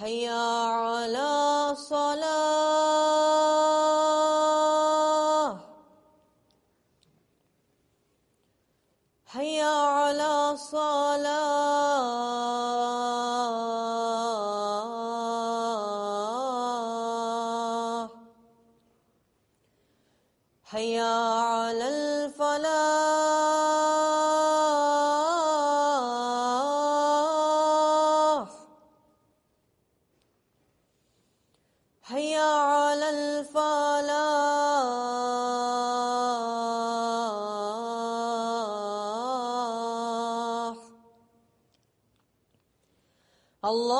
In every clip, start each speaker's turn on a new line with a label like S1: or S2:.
S1: 还有。Allah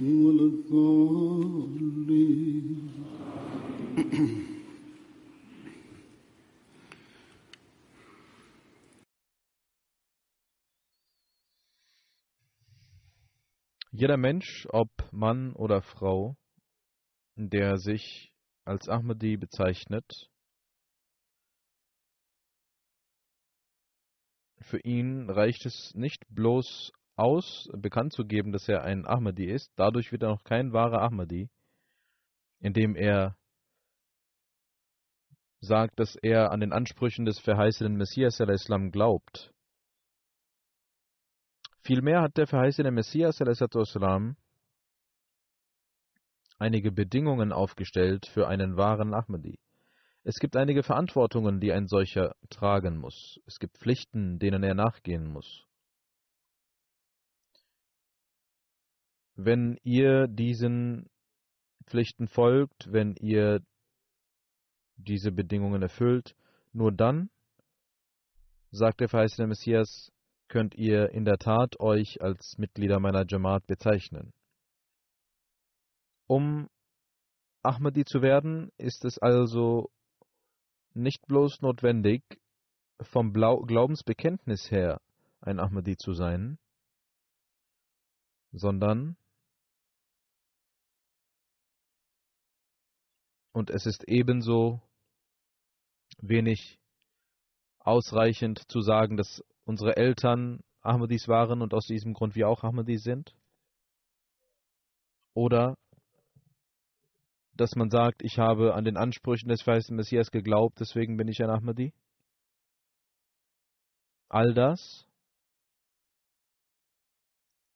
S1: ولا الضالين
S2: Jeder Mensch, ob Mann oder Frau, der sich als Ahmadi bezeichnet, für ihn reicht es nicht bloß aus, bekannt zu geben, dass er ein Ahmadi ist. Dadurch wird er noch kein wahrer Ahmadi, indem er sagt, dass er an den Ansprüchen des verheißenen Messias Islam glaubt. Vielmehr hat der verheißene Messias Islam einige Bedingungen aufgestellt für einen wahren Ahmadi. Es gibt einige Verantwortungen, die ein solcher tragen muss. Es gibt Pflichten, denen er nachgehen muss. Wenn ihr diesen Pflichten folgt, wenn ihr diese Bedingungen erfüllt, nur dann, sagt der verheißene Messias, könnt ihr in der Tat euch als Mitglieder meiner Jamaat bezeichnen. Um Ahmadi zu werden, ist es also nicht bloß notwendig, vom Glaubensbekenntnis her ein Ahmadi zu sein, sondern und es ist ebenso wenig ausreichend zu sagen, dass unsere Eltern Ahmadis waren und aus diesem Grund wir auch Ahmadis sind. Oder dass man sagt, ich habe an den Ansprüchen des verheißenen Messias geglaubt, deswegen bin ich ein Ahmadi. All das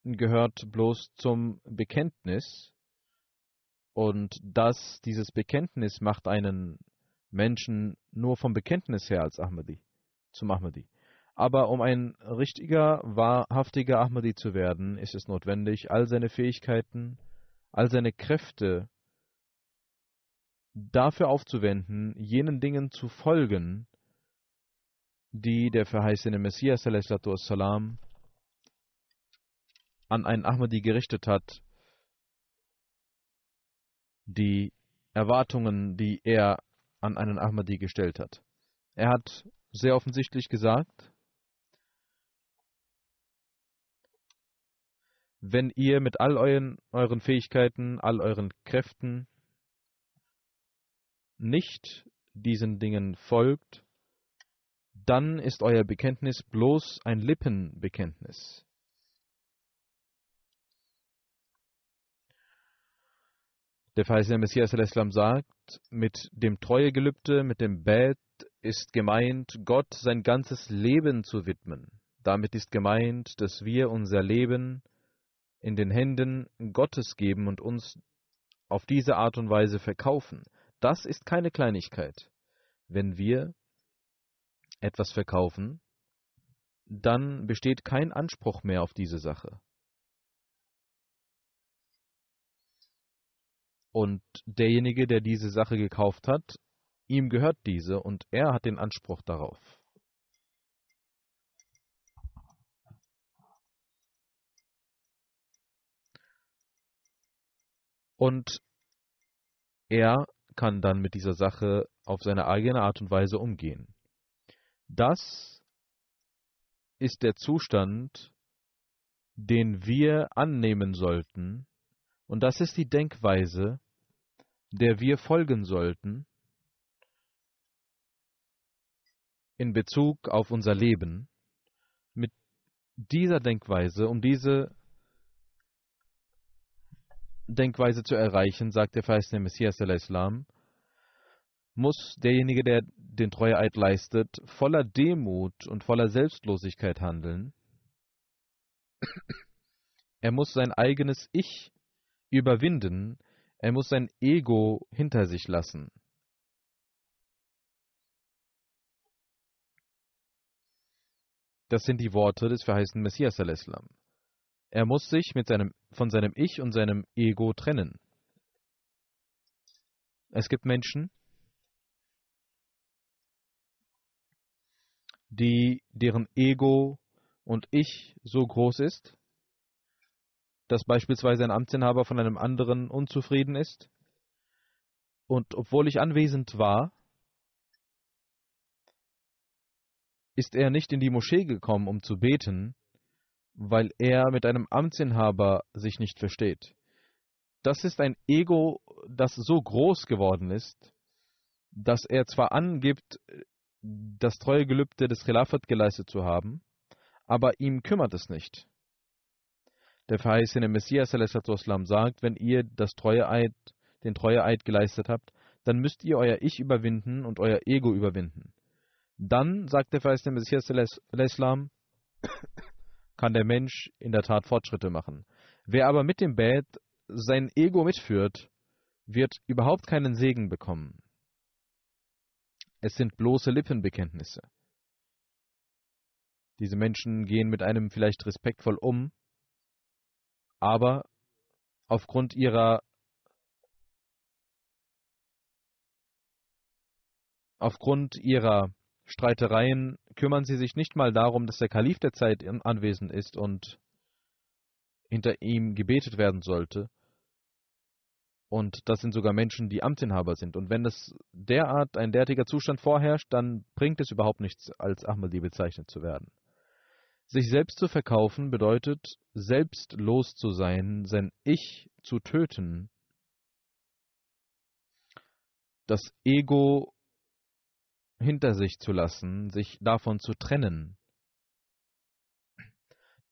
S2: gehört bloß zum Bekenntnis und das, dieses Bekenntnis macht einen Menschen nur vom Bekenntnis her als Ahmadi, zum Ahmadi. Aber um ein richtiger, wahrhaftiger Ahmadi zu werden, ist es notwendig, all seine Fähigkeiten, all seine Kräfte dafür aufzuwenden, jenen Dingen zu folgen, die der verheißene Messias an einen Ahmadi gerichtet hat, die Erwartungen, die er an einen Ahmadi gestellt hat. Er hat sehr offensichtlich gesagt, wenn ihr mit all euren, euren Fähigkeiten, all euren Kräften nicht diesen Dingen folgt, dann ist euer Bekenntnis bloß ein Lippenbekenntnis. Der verheißene Messias sagt, mit dem Treuegelübde, mit dem Bett ist gemeint, Gott sein ganzes Leben zu widmen. Damit ist gemeint, dass wir unser Leben in den Händen Gottes geben und uns auf diese Art und Weise verkaufen. Das ist keine Kleinigkeit. Wenn wir etwas verkaufen, dann besteht kein Anspruch mehr auf diese Sache. Und derjenige, der diese Sache gekauft hat, ihm gehört diese und er hat den Anspruch darauf. Und er kann dann mit dieser Sache auf seine eigene Art und Weise umgehen. Das ist der Zustand, den wir annehmen sollten, und das ist die Denkweise, der wir folgen sollten in Bezug auf unser Leben. Mit dieser Denkweise, um diese Denkweise zu erreichen, sagt der verheißene Messias der Islam, muss derjenige, der den Treueeid leistet, voller Demut und voller Selbstlosigkeit handeln. Er muss sein eigenes Ich überwinden, er muss sein Ego hinter sich lassen. Das sind die Worte des verheißenen Messias al-Islam. Er muss sich mit seinem, von seinem Ich und seinem Ego trennen. Es gibt Menschen, die, deren Ego und Ich so groß ist, dass beispielsweise ein Amtsinhaber von einem anderen unzufrieden ist. Und obwohl ich anwesend war, ist er nicht in die Moschee gekommen, um zu beten, weil er mit einem Amtsinhaber sich nicht versteht. Das ist ein Ego, das so groß geworden ist, dass er zwar angibt, das treue Gelübde des Khilafat geleistet zu haben, aber ihm kümmert es nicht. Der verheißene Messias sagt, wenn ihr Treueeid, den Treueeid geleistet habt, dann müsst ihr euer Ich überwinden und euer Ego überwinden. Dann, sagt der verheißene Messias kann der Mensch in der Tat Fortschritte machen. Wer aber mit dem Bad sein Ego mitführt, wird überhaupt keinen Segen bekommen. Es sind bloße Lippenbekenntnisse. Diese Menschen gehen mit einem vielleicht respektvoll um, aber aufgrund ihrer aufgrund ihrer Streitereien kümmern sie sich nicht mal darum, dass der Kalif der Zeit anwesend ist und hinter ihm gebetet werden sollte. Und das sind sogar Menschen, die Amtsinhaber sind. Und wenn es derart ein derartiger Zustand vorherrscht, dann bringt es überhaupt nichts, als Ahmadi bezeichnet zu werden. Sich selbst zu verkaufen bedeutet, selbstlos zu sein, sein Ich zu töten, das Ego hinter sich zu lassen, sich davon zu trennen.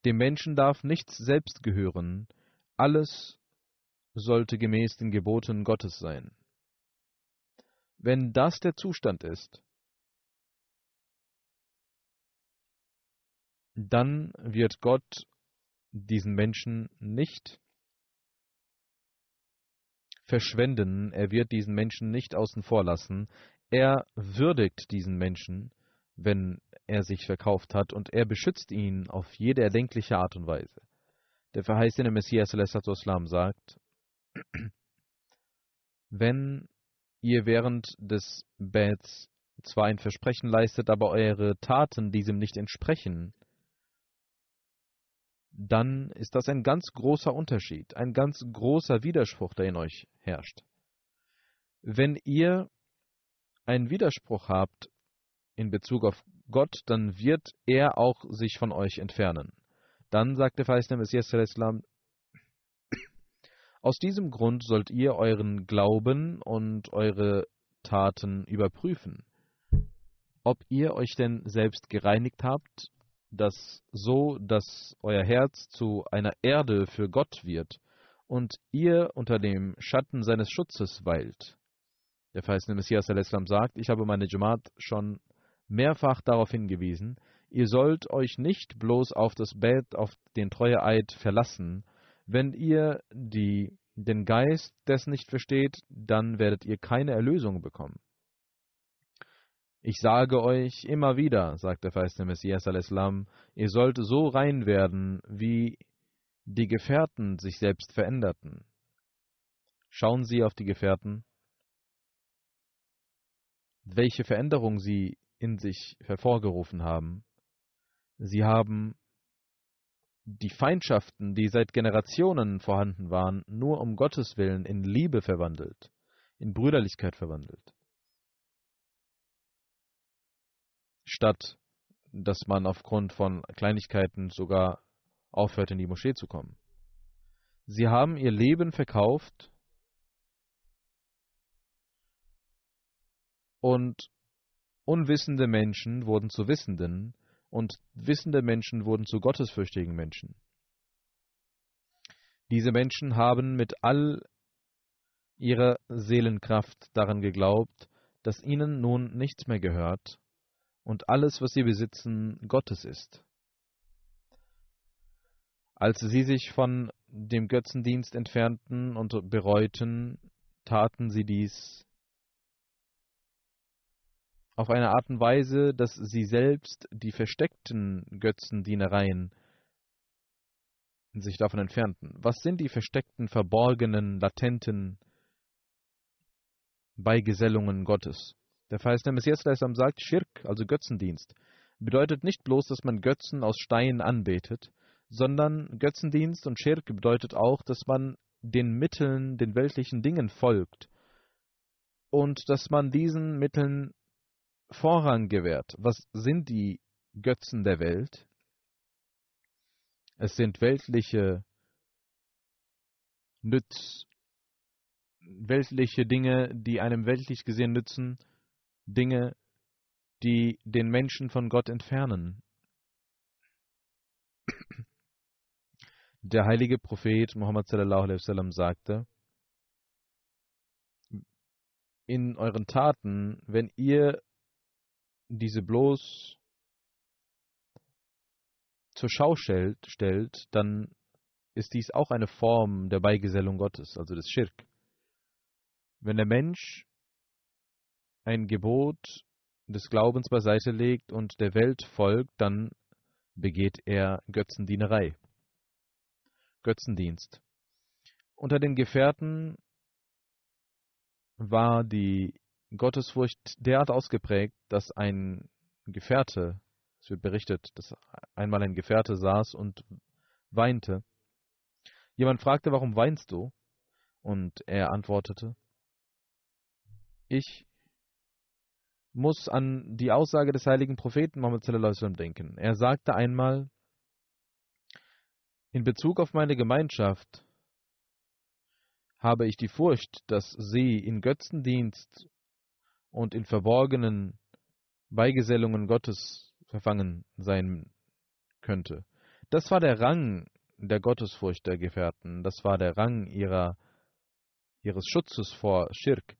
S2: Dem Menschen darf nichts selbst gehören, alles sollte gemäß den Geboten Gottes sein. Wenn das der Zustand ist, dann wird Gott diesen Menschen nicht verschwenden, er wird diesen Menschen nicht außen vor lassen, er würdigt diesen Menschen, wenn er sich verkauft hat, und er beschützt ihn auf jede erdenkliche Art und Weise. Der verheißene Messias Islam sagt, wenn ihr während des Bets zwar ein Versprechen leistet, aber eure Taten diesem nicht entsprechen, dann ist das ein ganz großer Unterschied, ein ganz großer Widerspruch, der in euch herrscht. Wenn ihr einen Widerspruch habt in Bezug auf Gott, dann wird er auch sich von euch entfernen. Dann sagt der verheißene Messias Islam, aus diesem Grund sollt ihr euren Glauben und eure Taten überprüfen, ob ihr euch denn selbst gereinigt habt dass so, dass euer Herz zu einer Erde für Gott wird und ihr unter dem Schatten seines Schutzes weilt. Der verheißene Messias al-Islam sagt, ich habe meine Jamaat schon mehrfach darauf hingewiesen, ihr sollt euch nicht bloß auf das Bett, auf den Treueeid verlassen. Wenn ihr die, den Geist dessen nicht versteht, dann werdet ihr keine Erlösung bekommen. Ich sage euch immer wieder, sagt der verheißene Messias al-Islam, ihr sollt so rein werden, wie die Gefährten sich selbst veränderten. Schauen Sie auf die Gefährten, welche Veränderung sie in sich hervorgerufen haben. Sie haben die Feindschaften, die seit Generationen vorhanden waren, nur um Gottes Willen in Liebe verwandelt, in Brüderlichkeit verwandelt. Statt dass man aufgrund von Kleinigkeiten sogar aufhört, in die Moschee zu kommen. Sie haben ihr Leben verkauft und unwissende Menschen wurden zu Wissenden und wissende Menschen wurden zu gottesfürchtigen Menschen. Diese Menschen haben mit all ihrer Seelenkraft daran geglaubt, dass ihnen nun nichts mehr gehört und alles, was sie besitzen, Gottes ist. Als sie sich von dem Götzendienst entfernten und bereuten, taten sie dies auf eine Art und Weise, dass sie selbst die versteckten Götzendienereien sich davon entfernten. Was sind die versteckten, verborgenen, latenten Beigesellungen Gottes? Der verheißene Messias sagt, Schirk, also Götzendienst, bedeutet nicht bloß, dass man Götzen aus Steinen anbetet, sondern Götzendienst und Schirk bedeutet auch, dass man den Mitteln, den weltlichen Dingen folgt und dass man diesen Mitteln Vorrang gewährt. Was sind die Götzen der Welt? Es sind weltliche Nütz, weltliche Dinge, die einem weltlich gesehen nützen, Dinge, die den Menschen von Gott entfernen. Der heilige Prophet Muhammad sallallahu alaihi wasallam sagte: In euren Taten, wenn ihr diese bloß zur Schau stellt, stellt, dann ist dies auch eine Form der Beigesellung Gottes, also des Schirk. Wenn der Mensch ein Gebot des Glaubens beiseite legt und der Welt folgt, dann begeht er Götzendienerei, Götzendienst. Unter den Gefährten war die Gottesfurcht derart ausgeprägt, dass ein Gefährte, es wird berichtet, dass einmal ein Gefährte saß und weinte. Jemand fragte, warum weinst du? Und er antwortete, ich muss an die Aussage des heiligen Propheten Muhammad denken. Er sagte einmal, in Bezug auf meine Gemeinschaft habe ich die Furcht, dass sie in Götzendienst und in verborgenen Beigesellungen Gottes verfangen sein könnte. Das war der Rang der Gottesfurcht der Gefährten, das war der Rang ihrer, ihres Schutzes vor Schirk.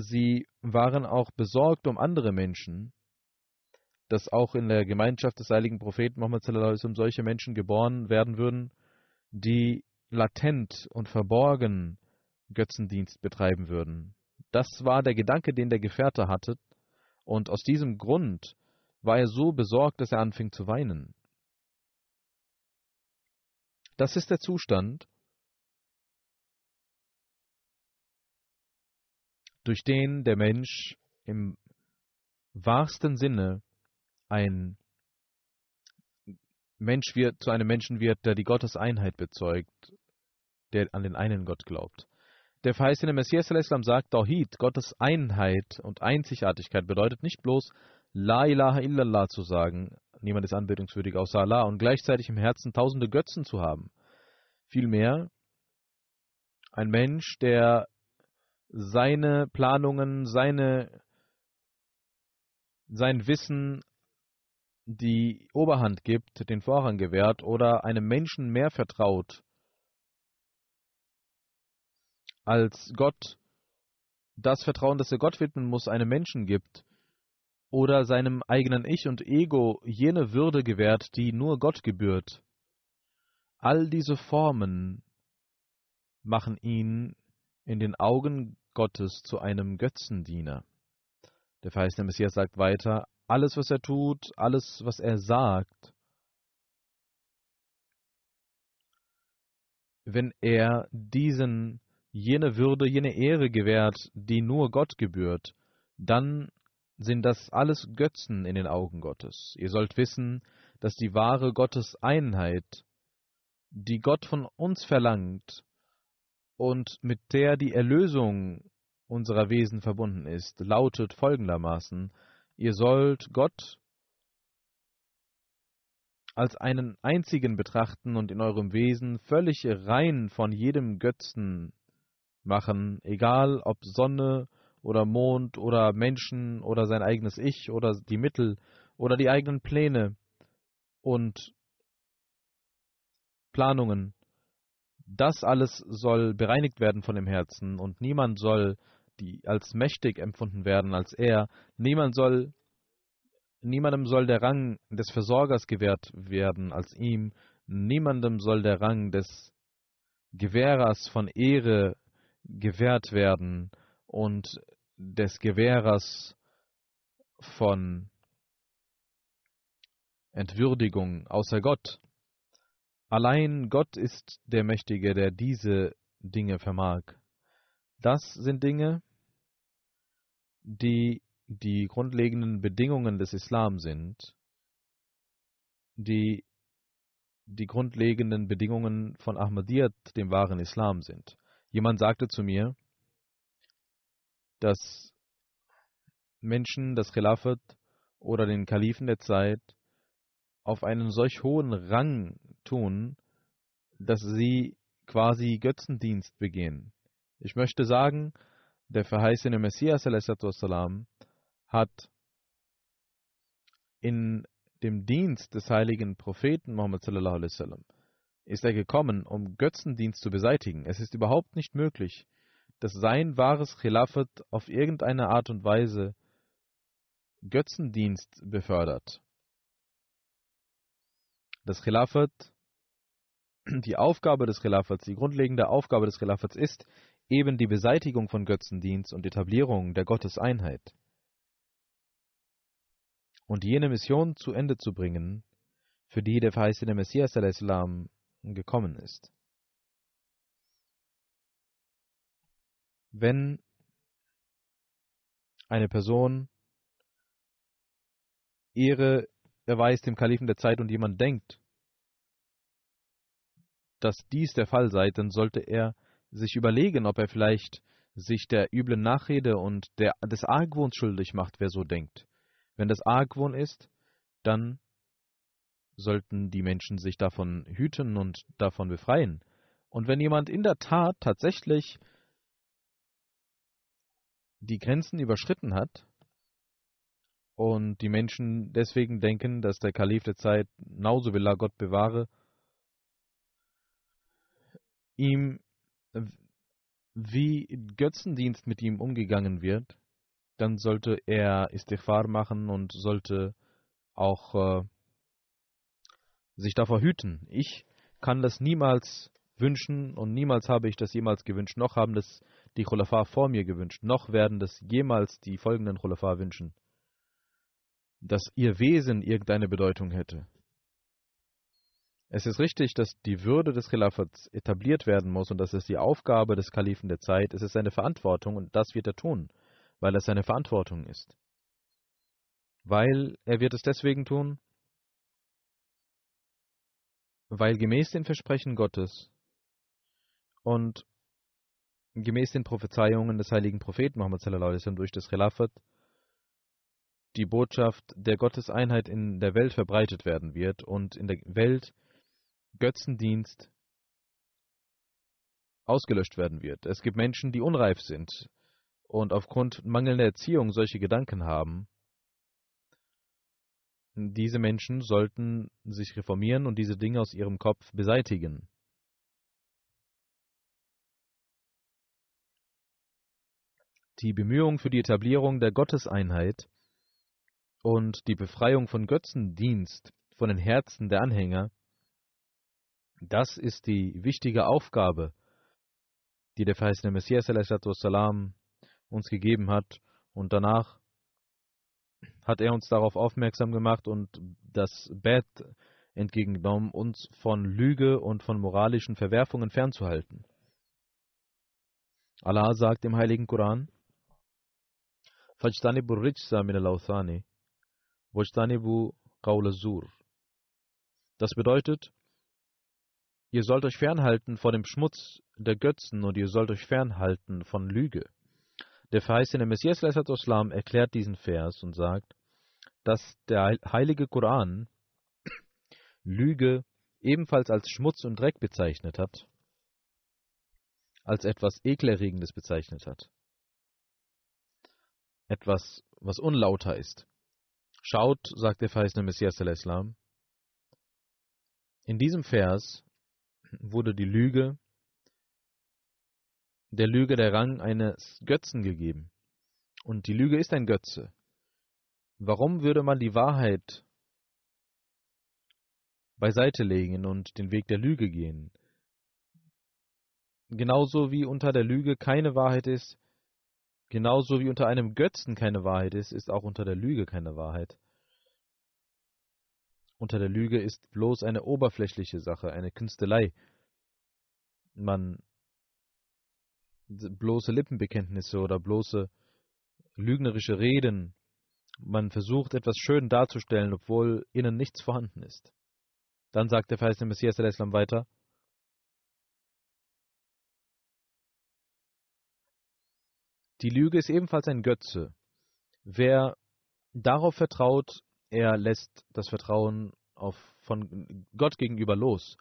S2: Sie waren auch besorgt um andere Menschen, dass auch in der Gemeinschaft des heiligen Propheten Muhammad solche Menschen geboren werden würden, die latent und verborgen Götzendienst betreiben würden. Das war der Gedanke, den der Gefährte hatte, und aus diesem Grund war er so besorgt, dass er anfing zu weinen. Das ist der Zustand, durch den der Mensch im wahrsten Sinne ein Mensch wird, zu einem Menschen wird, der die Gotteseinheit bezeugt, der an den einen Gott glaubt. Der verheißene Messias Islam sagt, Tawhid, Gottes Einheit und Einzigartigkeit bedeutet nicht bloß La ilaha illallah zu sagen, niemand ist anbetungswürdig außer Allah, und gleichzeitig im Herzen tausende Götzen zu haben. Vielmehr ein Mensch, der seine Planungen, seine, sein Wissen die Oberhand gibt, den Vorrang gewährt oder einem Menschen mehr vertraut als Gott, das Vertrauen, das er Gott widmen muss, einem Menschen gibt oder seinem eigenen Ich und Ego jene Würde gewährt, die nur Gott gebührt. All diese Formen machen ihn in den Augen Gottes zu einem Götzendiener. Der verheißene Messias sagt weiter, alles, was er tut, alles, was er sagt, wenn er diesen jene Würde, jene Ehre gewährt, die nur Gott gebührt, dann sind das alles Götzen in den Augen Gottes. Ihr sollt wissen, dass die wahre Gottes Einheit, die Gott von uns verlangt und mit der die Erlösung unserer Wesen verbunden ist, lautet folgendermaßen, Ihr sollt Gott als einen einzigen betrachten und in eurem Wesen völlig rein von jedem Götzen machen, egal ob Sonne oder Mond oder Menschen oder sein eigenes Ich oder die Mittel oder die eigenen Pläne und Planungen. Das alles soll bereinigt werden von dem Herzen und niemand soll die als mächtig empfunden werden als er. Niemand soll, niemandem soll der Rang des Versorgers gewährt werden als ihm. Niemandem soll der Rang des Gewährers von Ehre gewährt werden und des Gewährers von Entwürdigung außer Gott. Allein Gott ist der Mächtige, der diese Dinge vermag. Das sind Dinge, die die grundlegenden Bedingungen des Islam sind, die die grundlegenden Bedingungen von Ahmadiyyat, dem wahren Islam sind. Jemand sagte zu mir, dass Menschen das Khilafat oder den Kalifen der Zeit auf einen solch hohen Rang tun, dass sie quasi Götzendienst begehen. Ich möchte sagen, der verheißene Messias wassalam, hat in dem Dienst des heiligen Propheten Muhammad sallam, ist er gekommen, um Götzendienst zu beseitigen. Es ist überhaupt nicht möglich, dass sein wahres Khilafat auf irgendeine Art und Weise Götzendienst befördert. Das Khilafat, die Aufgabe des Khilafats, die grundlegende Aufgabe des Khilafats ist eben die Beseitigung von Götzendienst und Etablierung der Gotteseinheit. Und jene Mission zu Ende zu bringen, für die der verheißene Messias Islam gekommen ist. Wenn eine Person Ehre erweist dem Kalifen der Zeit und jemand denkt, dass dies der Fall sei, dann sollte er sich überlegen, ob er vielleicht sich der üblen Nachrede und der, des Argwohns schuldig macht, wer so denkt. Wenn das Argwohn ist, dann sollten die Menschen sich davon hüten und davon befreien. Und wenn jemand in der Tat tatsächlich die Grenzen überschritten hat und die Menschen deswegen denken, dass der Kalif der Zeit, Nauzubillah, Gott bewahre, ihm wie Götzendienst mit ihm umgegangen wird, dann sollte er Istighfar machen und sollte auch äh, sich davor hüten. Ich kann das niemals wünschen und niemals habe ich das jemals gewünscht, noch haben das die Khulafa vor mir gewünscht, noch werden das jemals die folgenden Khulafa wünschen, dass ihr Wesen irgendeine Bedeutung hätte. Es ist richtig, dass die Würde des Khilafats etabliert werden muss und das ist die Aufgabe des Kalifen der Zeit. Es ist seine Verantwortung und das wird er tun, weil es seine Verantwortung ist. Weil er wird es deswegen tun, weil gemäß den Versprechen Gottes und gemäß den Prophezeiungen des heiligen Propheten Muhammad durch das Khilafat die Botschaft der Gotteseinheit in der Welt verbreitet werden wird und in der Welt Götzendienst ausgelöscht werden wird. Es gibt Menschen, die unreif sind und aufgrund mangelnder Erziehung solche Gedanken haben. Diese Menschen sollten sich reformieren und diese Dinge aus ihrem Kopf beseitigen. Die Bemühungen für die Etablierung der Gotteseinheit und die Befreiung von Götzendienst von den Herzen der Anhänger das ist die wichtige Aufgabe, die der verheißene Messias uns gegeben hat. Und danach hat er uns darauf aufmerksam gemacht und das Bett entgegengenommen, uns von Lüge und von moralischen Verwerfungen fernzuhalten. Allah sagt im heiligen Koran, Fajtanibu rijsa min al-awthani, Das bedeutet, Ihr sollt euch fernhalten vor dem Schmutz der Götzen und ihr sollt euch fernhalten von Lüge. Der verheißene Messias Islam erklärt diesen Vers und sagt, dass der heilige Koran Lüge ebenfalls als Schmutz und Dreck bezeichnet hat, als etwas Ekelerregendes bezeichnet hat. Etwas, was unlauter ist. Schaut, sagt der verheißene Messias Islam, in diesem Vers wurde die Lüge, der Lüge der Rang eines Götzen gegeben. Und die Lüge ist ein Götze. Warum würde man die Wahrheit beiseite legen und den Weg der Lüge gehen? Genauso wie unter der Lüge keine Wahrheit ist, genauso wie unter einem Götzen keine Wahrheit ist, ist auch unter der Lüge keine Wahrheit. Unter der Lüge ist bloß eine oberflächliche Sache, eine Künstelei. Man bloße Lippenbekenntnisse oder bloße lügnerische Reden. Man versucht etwas schön darzustellen, obwohl innen nichts vorhanden ist. Dann sagt der verheißene Messias der Islam weiter. Die Lüge ist ebenfalls ein Götze. Wer darauf vertraut, er lässt das Vertrauen auf, von Gott gegenüber los.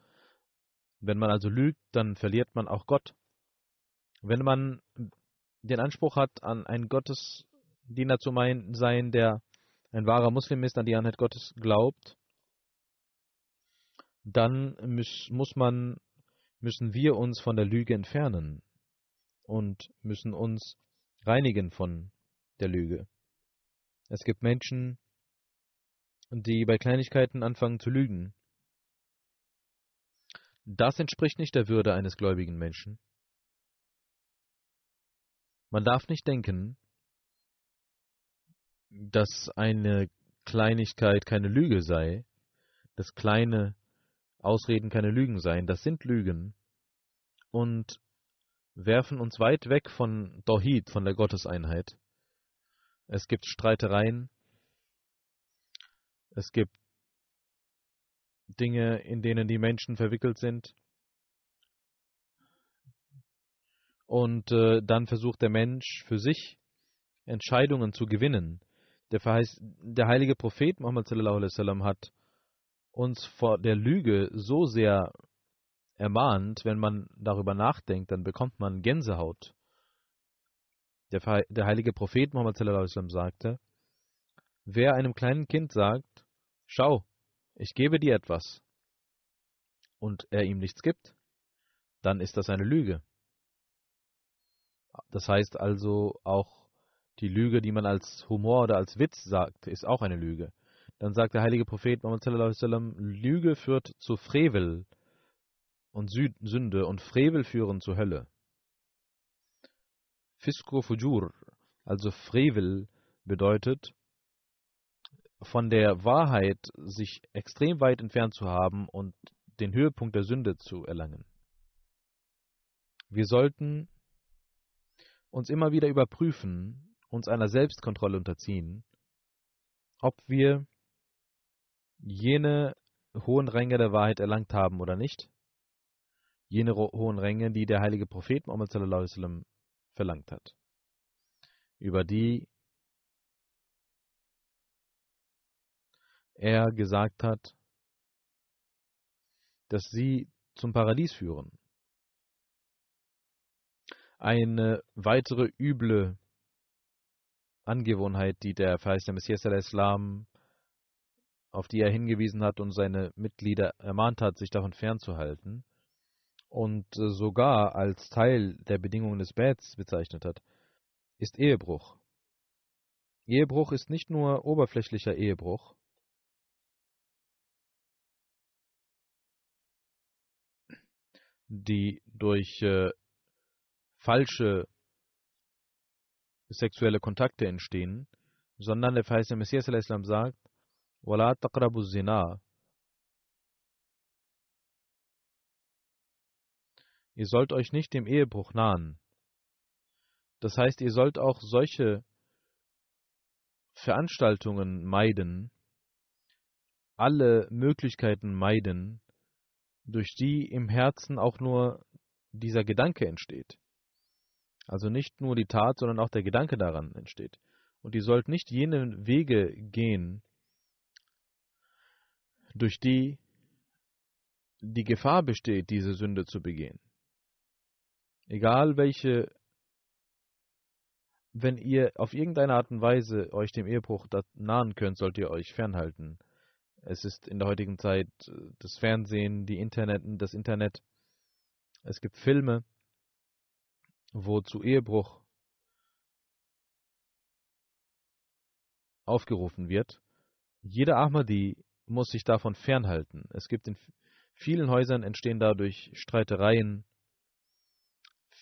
S2: Wenn man also lügt, dann verliert man auch Gott. Wenn man den Anspruch hat, an einen Gottesdiener zu sein, der ein wahrer Muslim ist, an die Einheit Gottes glaubt, dann muss man, müssen wir uns von der Lüge entfernen und müssen uns reinigen von der Lüge. Es gibt Menschen, die bei Kleinigkeiten anfangen zu lügen. Das entspricht nicht der Würde eines gläubigen Menschen. Man darf nicht denken, dass eine Kleinigkeit keine Lüge sei, dass kleine Ausreden keine Lügen seien. Das sind Lügen und werfen uns weit weg von Tawhid, von der Gotteseinheit. Es gibt Streitereien, es gibt Dinge, in denen die Menschen verwickelt sind. Und äh, dann versucht der Mensch für sich Entscheidungen zu gewinnen. Der, Verheiß, der heilige Prophet Muhammad sallam, hat uns vor der Lüge so sehr ermahnt, wenn man darüber nachdenkt, dann bekommt man Gänsehaut. Der, der heilige Prophet Muhammad sagte, wer einem kleinen Kind sagt, schau, ich gebe dir etwas, und er ihm nichts gibt, dann ist das eine Lüge. Das heißt also auch die Lüge, die man als Humor oder als Witz sagt, ist auch eine Lüge. Dann sagt der heilige Prophet Muhammad Lüge führt zu Frevel und Sünde und Frevel führen zur Hölle. Fisko Fujur, also Frevel, bedeutet, von der Wahrheit sich extrem weit entfernt zu haben und den Höhepunkt der Sünde zu erlangen. Wir sollten uns immer wieder überprüfen, uns einer Selbstkontrolle unterziehen, ob wir jene hohen Ränge der Wahrheit erlangt haben oder nicht, jene hohen Ränge, die der heilige Prophet Muhammad sallam, verlangt hat, über die er gesagt hat, dass sie zum Paradies führen. Eine weitere üble Angewohnheit, die der verheißene Messias al-Islam, auf die er hingewiesen hat und seine Mitglieder ermahnt hat, sich davon fernzuhalten und sogar als Teil der Bedingungen des Bets bezeichnet hat, ist Ehebruch. Ehebruch ist nicht nur oberflächlicher Ehebruch, die durch äh, falsche sexuelle Kontakte entstehen, sondern der verheißene Messias al-Islam sagt, وَلَا تَقْرَبُ الزِّنَا Ihr sollt euch nicht dem Ehebruch nahen. Das heißt, ihr sollt auch solche Veranstaltungen meiden, alle Möglichkeiten meiden, durch die im Herzen auch nur dieser Gedanke entsteht. Also nicht nur die Tat, sondern auch der Gedanke daran entsteht. Und ihr sollt nicht jene Wege gehen, durch die die Gefahr besteht, diese Sünde zu begehen. Egal welche, wenn ihr auf irgendeine Art und Weise euch dem Ehebruch nahen könnt, sollt ihr euch fernhalten. Es ist in der heutigen Zeit äh, das Fernsehen, die Internet, das Internet. Es gibt Filme, wo zu Ehebruch aufgerufen wird. Jeder Ahmadi muss sich davon fernhalten. Es gibt in vielen Häusern entstehen dadurch Streitereien.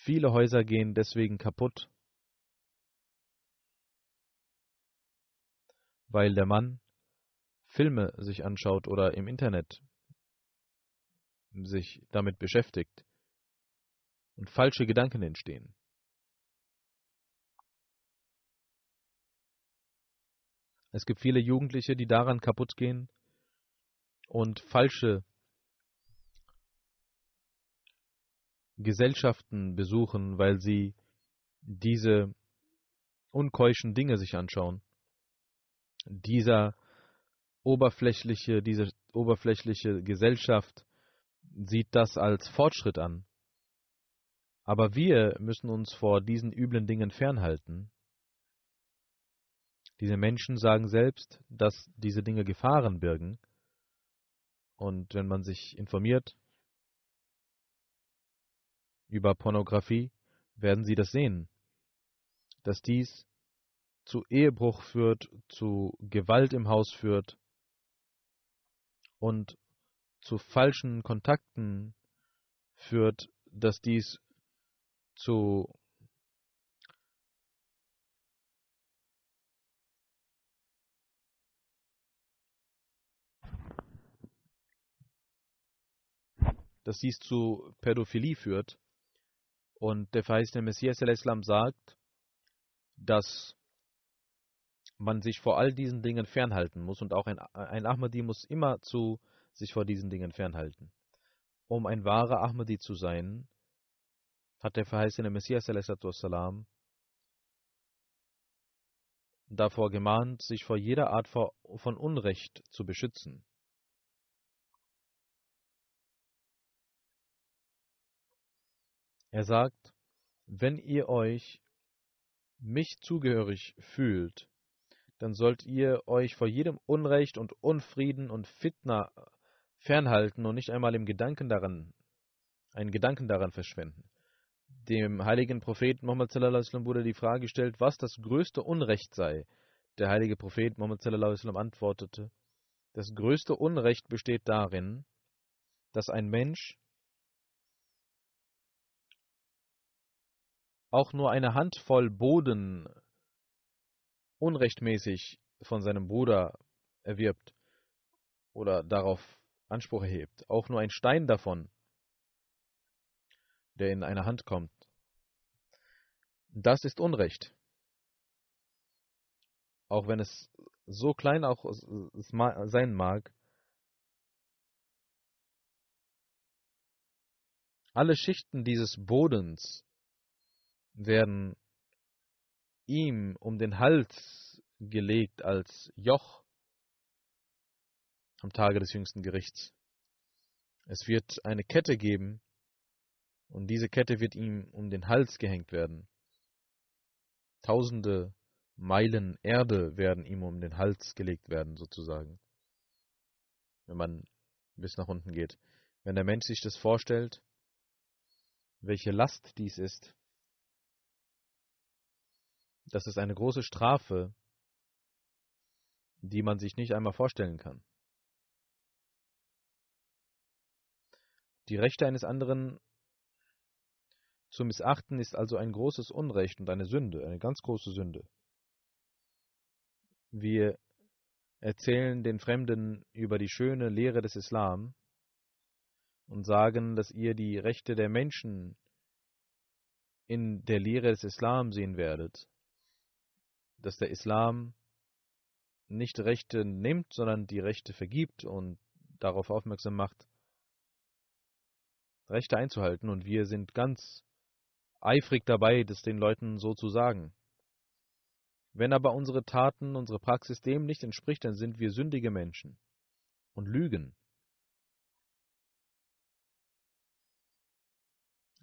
S2: Viele Häuser gehen deswegen kaputt, weil der Mann Filme sich anschaut oder im Internet sich damit beschäftigt und falsche Gedanken entstehen. Es gibt viele Jugendliche, die daran kaputt gehen und falsche Gesellschaften besuchen, weil sie diese unkeuschen Dinge sich anschauen. Dieser oberflächliche, diese oberflächliche Gesellschaft sieht das als Fortschritt an. Aber wir müssen uns vor diesen üblen Dingen fernhalten. Diese Menschen sagen selbst, dass diese Dinge Gefahren birgen. Und wenn man sich informiert über Pornografie, werden sie das sehen, dass dies zu Ehebruch führt, zu Gewalt im Haus führt und zu falschen Kontakten führt, dass dies zu dass dies zu Pädophilie führt. Und der verheißene Messias sagt, dass man sich vor all diesen Dingen fernhalten muss und auch ein, ein Ahmadi muss immer zu sich vor diesen Dingen fernhalten. Um ein wahrer Ahmadi zu sein, hat der verheißene Messias davor gemahnt, sich vor jeder Art von Unrecht zu beschützen. Er sagt, wenn ihr euch mich zugehörig fühlt, dann sollt ihr euch vor jedem Unrecht und Unfrieden und Fitna fernhalten und nicht einmal im Gedanken daran, einen Gedanken daran verschwenden. Dem heiligen Propheten Muhammad wurde die Frage gestellt, was das größte Unrecht sei. Der heilige Prophet Muhammad antwortete, das größte Unrecht besteht darin, dass ein Mensch auch nur eine Handvoll Boden unrechtmäßig von seinem Bruder erwirbt oder darauf Anspruch erhebt, auch nur ein Stein davon, der in eine Hand kommt, das ist Unrecht. Auch wenn es so klein auch sein mag, alle Schichten dieses Bodens werden ihm um den Hals gelegt als Joch am Tage des jüngsten Gerichts. Es wird eine Kette geben, und diese Kette wird ihm um den Hals gehängt werden. Tausende Meilen Erde werden ihm um den Hals gelegt werden, sozusagen, wenn man bis nach unten geht. Wenn der Mensch sich das vorstellt, welche Last dies ist, das ist eine große Strafe, die man sich nicht einmal vorstellen kann. Die Rechte eines anderen zu missachten ist also ein großes Unrecht und eine Sünde, eine ganz große Sünde. Wir erzählen den Fremden über die schöne Lehre des Islam und sagen, dass ihr die Rechte der Menschen in der Lehre des Islam sehen werdet dass der Islam nicht Rechte nimmt, sondern die Rechte vergibt und darauf aufmerksam macht, Rechte einzuhalten. Und wir sind ganz eifrig dabei, das den Leuten so zu sagen. Wenn aber unsere Taten, unsere Praxis dem nicht entspricht, dann sind wir sündige Menschen und lügen.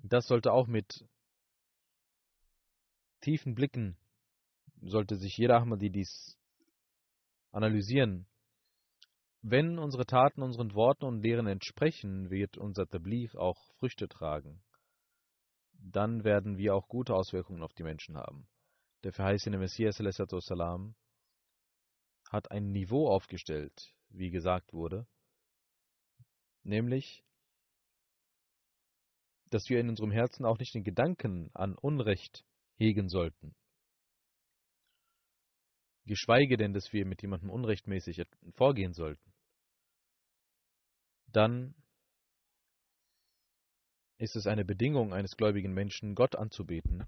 S2: Das sollte auch mit tiefen Blicken sollte sich jeder Ahmadi dies analysieren. Wenn unsere Taten unseren Worten und Lehren entsprechen, wird unser Tabligh auch Früchte tragen. Dann werden wir auch gute Auswirkungen auf die Menschen haben. Der verheißene Messias hat ein Niveau aufgestellt, wie gesagt wurde, nämlich, dass wir in unserem Herzen auch nicht den Gedanken an Unrecht hegen sollten geschweige denn, dass wir mit jemandem unrechtmäßig vorgehen sollten, dann ist es eine Bedingung eines gläubigen Menschen, Gott anzubeten.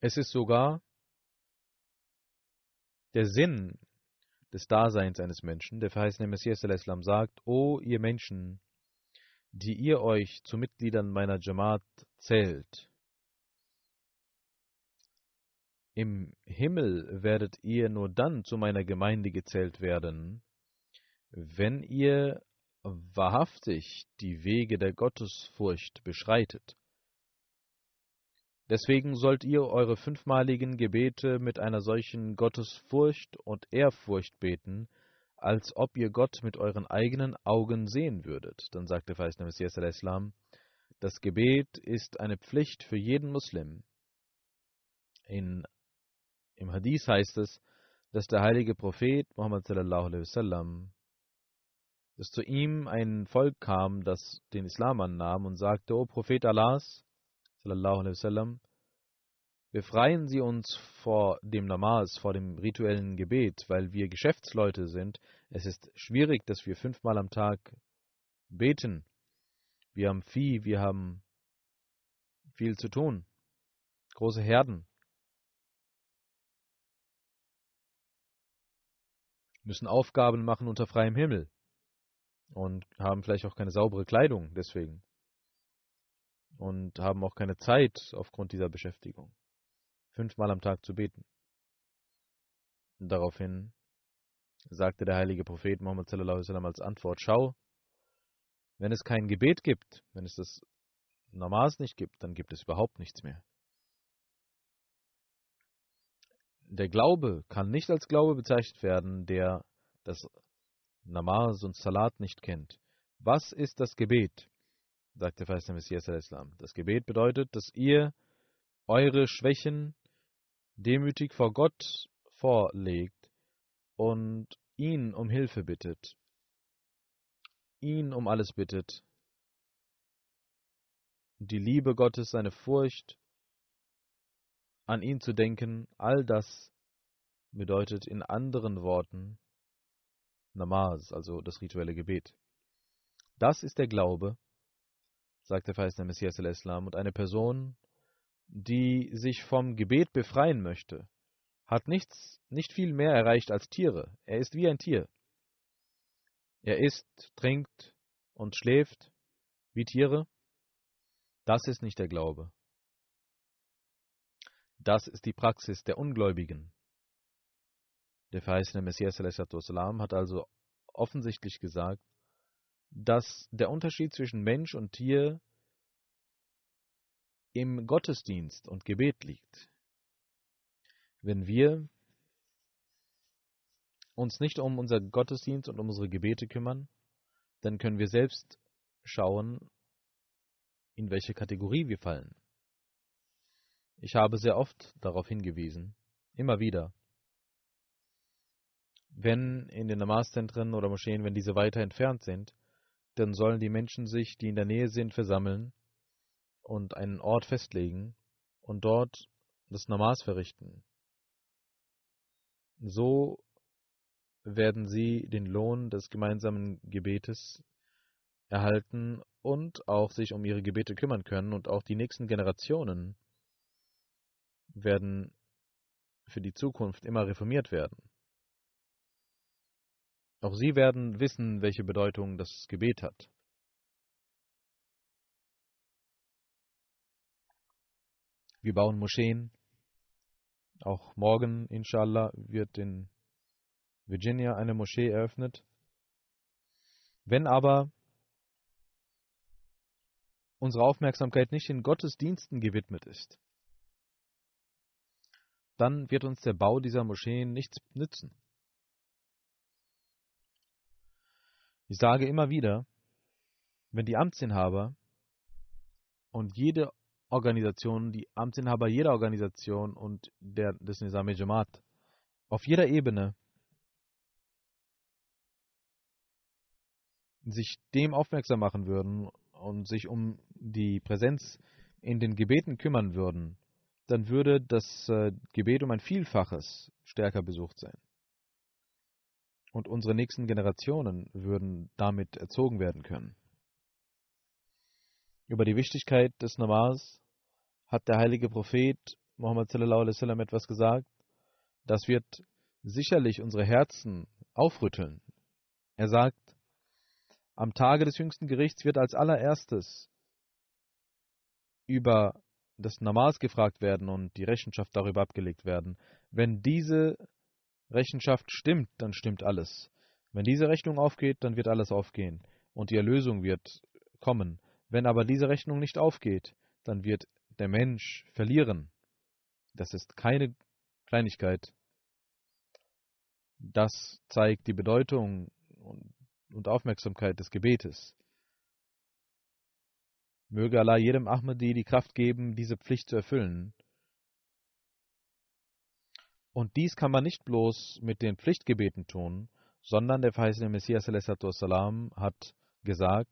S2: Es ist sogar der Sinn des Daseins eines Menschen. Der verheißene Messias sagt, O ihr Menschen, die ihr euch zu Mitgliedern meiner Jamaat zählt. Im Himmel werdet ihr nur dann zu meiner Gemeinde gezählt werden, wenn ihr wahrhaftig die Wege der Gottesfurcht beschreitet. Deswegen sollt ihr eure fünfmaligen Gebete mit einer solchen Gottesfurcht und Ehrfurcht beten, als ob ihr Gott mit euren eigenen Augen sehen würdet. Dann sagte Feist Messias al-Islam, das Gebet ist eine Pflicht für jeden Muslim. In, Im Hadith heißt es, dass der heilige Prophet Muhammad wasallam, dass zu ihm ein Volk kam, das den Islam annahm und sagte, O Prophet Allahs, sallallahu alaihi wasallam, befreien Sie uns vor dem Namas, vor dem rituellen Gebet, weil wir Geschäftsleute sind. Es ist schwierig, dass wir fünfmal am Tag beten. Wir haben Vieh, wir haben viel zu tun. Große Herden. Müssen Aufgaben machen unter freiem Himmel. Und haben vielleicht auch keine saubere Kleidung deswegen. Und haben auch keine Zeit aufgrund dieser Beschäftigung fünfmal am Tag zu beten. Daraufhin sagte der heilige Prophet Muhammad sallam als Antwort, schau, wenn es kein Gebet gibt, wenn es das Namas nicht gibt, dann gibt es überhaupt nichts mehr. Der Glaube kann nicht als Glaube bezeichnet werden, der das Namaz und Salat nicht kennt. Was ist das Gebet? sagte der Messias al-Islam. Das Gebet bedeutet, dass ihr eure Schwächen demütig vor Gott vorlegt und ihn um Hilfe bittet, ihn um alles bittet, die Liebe Gottes, seine Furcht, an ihn zu denken, all das bedeutet in anderen Worten Namaz, also das rituelle Gebet. Das ist der Glaube, sagt der verheißene Messias al-Islam, und eine Person, die sich vom Gebet befreien möchte, hat nichts, nicht viel mehr erreicht als Tiere. Er ist wie ein Tier. Er isst, trinkt und schläft wie Tiere. Das ist nicht der Glaube. Das ist die Praxis der Ungläubigen. Der verheißene Messias hat also offensichtlich gesagt, dass der Unterschied zwischen Mensch und Tier im Gottesdienst und Gebet liegt. Wenn wir uns nicht um unser Gottesdienst und um unsere Gebete kümmern, dann können wir selbst schauen, in welche Kategorie wir fallen. Ich habe sehr oft darauf hingewiesen, immer wieder. Wenn in den Namazzentren oder Moscheen, wenn diese weiter entfernt sind, dann sollen die Menschen sich, die in der Nähe sind, versammeln und einen Ort festlegen und dort das Namas verrichten. So werden sie den Lohn des gemeinsamen Gebetes erhalten und auch sich um ihre Gebete kümmern können und auch die nächsten Generationen werden für die Zukunft immer reformiert werden. Auch sie werden wissen, welche Bedeutung das Gebet hat. Wir bauen Moscheen. Auch morgen, inshallah, wird in Virginia eine Moschee eröffnet. Wenn aber unsere Aufmerksamkeit nicht in Gottesdiensten gewidmet ist, dann wird uns der Bau dieser Moscheen nichts nützen. Ich sage immer wieder, wenn die Amtsinhaber und jede Organisationen, die Amtsinhaber jeder Organisation und der, des Nizam Jamaat auf jeder Ebene sich dem aufmerksam machen würden und sich um die Präsenz in den Gebeten kümmern würden, dann würde das äh, Gebet um ein Vielfaches stärker besucht sein. Und unsere nächsten Generationen würden damit erzogen werden können. Über die Wichtigkeit des Namaz hat der heilige Prophet Muhammad wasallam etwas gesagt. Das wird sicherlich unsere Herzen aufrütteln. Er sagt, am Tage des jüngsten Gerichts wird als allererstes über das Namaz gefragt werden und die Rechenschaft darüber abgelegt werden. Wenn diese Rechenschaft stimmt, dann stimmt alles. Wenn diese Rechnung aufgeht, dann wird alles aufgehen und die Erlösung wird kommen. Wenn aber diese Rechnung nicht aufgeht, dann wird der Mensch verlieren. Das ist keine Kleinigkeit. Das zeigt die Bedeutung und Aufmerksamkeit des Gebetes. Möge Allah jedem Ahmadi die Kraft geben, diese Pflicht zu erfüllen. Und dies kann man nicht bloß mit den Pflichtgebeten tun, sondern der verheißene Messias hat gesagt,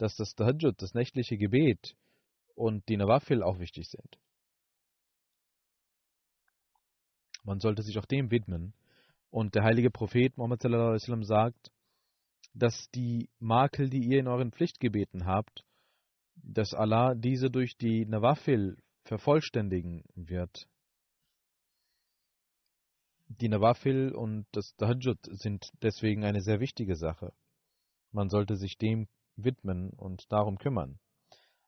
S2: dass das Tahajjud, das nächtliche Gebet und die Nawafil auch wichtig sind. Man sollte sich auch dem widmen. Und der heilige Prophet Muhammad sallam, sagt, dass die Makel, die ihr in euren Pflichtgebeten habt, dass Allah diese durch die Nawafil vervollständigen wird. Die Nawafil und das Tahajjud sind deswegen eine sehr wichtige Sache. Man sollte sich dem widmen und darum kümmern.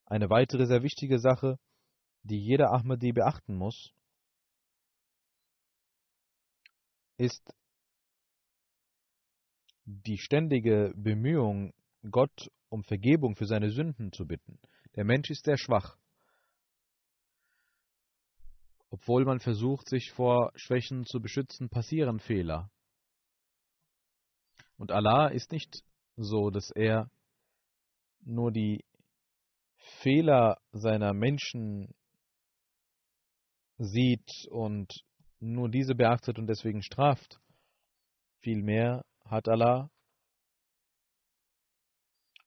S2: Eine weitere sehr wichtige Sache, die jeder Ahmadi beachten muss, ist die ständige Bemühung, Gott um Vergebung für seine Sünden zu bitten. Der Mensch ist sehr schwach. Obwohl man versucht, sich vor Schwächen zu beschützen, passieren Fehler. Und Allah ist nicht so, dass er nur die Fehler seiner Menschen sieht und nur diese beachtet und deswegen straft. Vielmehr hat Allah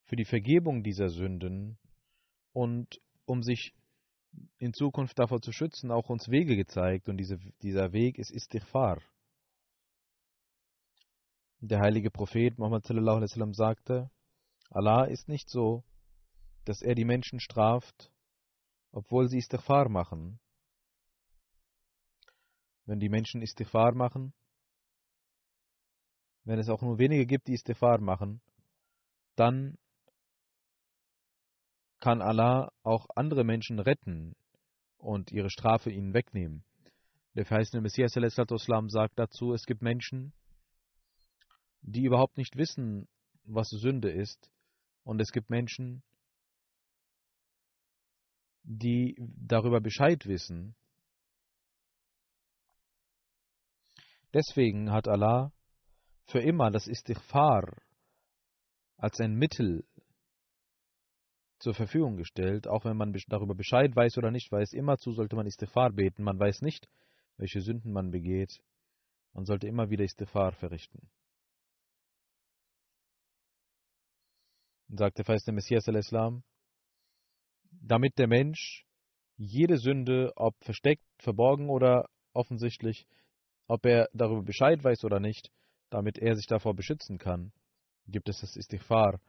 S2: für die Vergebung dieser Sünden und um sich in Zukunft davor zu schützen, auch uns Wege gezeigt. Und diese, dieser Weg ist Istighfar. Der heilige Prophet Muhammad sallam, sagte, Allah ist nicht so, dass er die Menschen straft, obwohl sie Istighfar machen. Wenn die Menschen Istighfar machen, wenn es auch nur wenige gibt, die Istighfar machen, dann kann Allah auch andere Menschen retten und ihre Strafe ihnen wegnehmen. Der verheißene Messias sagt dazu, es gibt Menschen, die überhaupt nicht wissen, was Sünde ist, und es gibt Menschen, die darüber Bescheid wissen. Deswegen hat Allah für immer das Istighfar als ein Mittel zur Verfügung gestellt, auch wenn man darüber Bescheid weiß oder nicht weiß. Immerzu sollte man Istighfar beten. Man weiß nicht, welche Sünden man begeht. Man sollte immer wieder Istighfar verrichten. Und sagt der Feist der Messias al-Islam, damit der Mensch jede Sünde, ob versteckt, verborgen oder offensichtlich, ob er darüber Bescheid weiß oder nicht, damit er sich davor beschützen kann, gibt es das Istighfar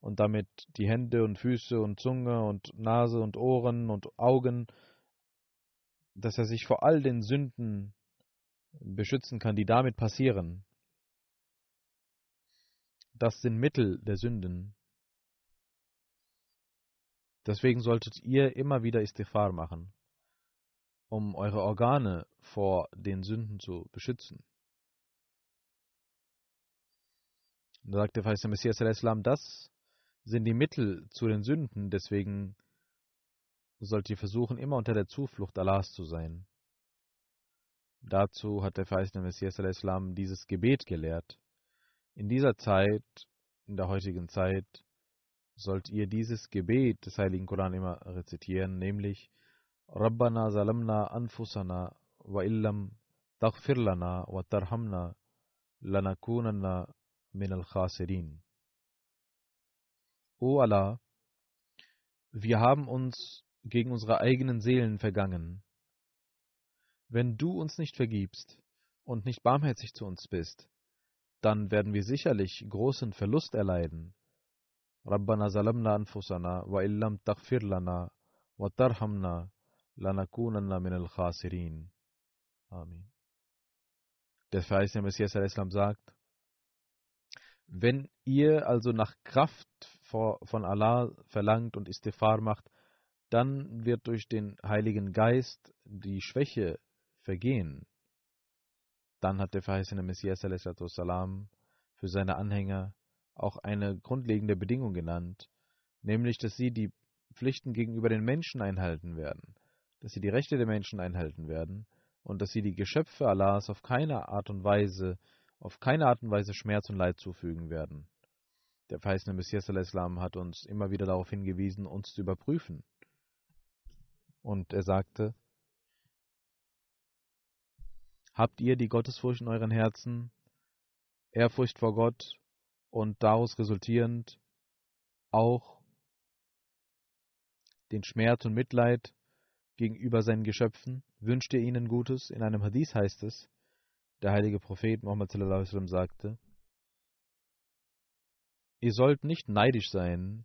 S2: und damit die Hände und Füße und Zunge und Nase und Ohren und Augen, dass er sich vor all den Sünden beschützen kann, die damit passieren. Das sind Mittel der Sünden. Deswegen solltet ihr immer wieder Istighfar machen, um eure Organe vor den Sünden zu beschützen. Da sagt der Feist Messias das sind die Mittel zu den Sünden, deswegen sollt ihr versuchen, immer unter der Zuflucht Allahs zu sein. Dazu hat der verheißene Messias dieses Gebet gelehrt. In dieser Zeit, in der heutigen Zeit, sollt ihr dieses Gebet des Heiligen Koran immer rezitieren, nämlich Rabbana zalamna anfusana wa illam taghfir lana wa tarhamna lanakunanna min al-khasirin. O Allah, wir haben uns gegen unsere eigenen Seelen vergangen. Wenn du uns nicht vergibst und nicht barmherzig zu uns bist, dann werden wir sicherlich großen Verlust erleiden. Zalamna anfusana wa illam taghfir lana wa tarhamna lanakunanna min al-khasirin. Amen. Der verheißene Messias sagt, wenn ihr also nach Kraft von Allah verlangt und Istighfar macht, dann wird durch den Heiligen Geist die Schwäche vergehen. Dann hat der verheißene Messias salam für seine Anhänger auch eine grundlegende Bedingung genannt, nämlich dass sie die Pflichten gegenüber den Menschen einhalten werden, dass sie die Rechte der Menschen einhalten werden und dass sie die Geschöpfe Allahs auf keine Art und Weise auf keine Art und Weise Schmerz und Leid zufügen werden. Der verheißene Messias Islam hat uns immer wieder darauf hingewiesen, uns zu überprüfen. Und er sagte, Habt ihr die Gottesfurcht in euren Herzen, Ehrfurcht vor Gott und daraus resultierend auch den Schmerz und Mitleid gegenüber seinen Geschöpfen? Wünscht ihr ihnen Gutes? In einem Hadith heißt es, der heilige Prophet Muhammad sallam, sagte, ihr sollt nicht neidisch sein,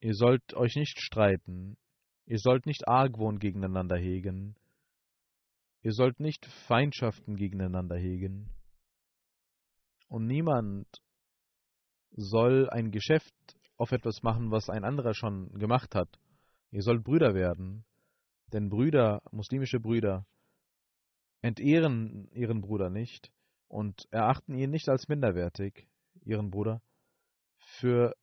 S2: ihr sollt euch nicht streiten, ihr sollt nicht Argwohn gegeneinander hegen, ihr sollt nicht Feindschaften gegeneinander hegen, und niemand soll ein Geschäft auf etwas machen, was ein anderer schon gemacht hat. Ihr sollt Brüder werden, denn Brüder, muslimische Brüder, entehren ihren Bruder nicht und erachten ihn nicht als minderwertig, ihren Bruder. Für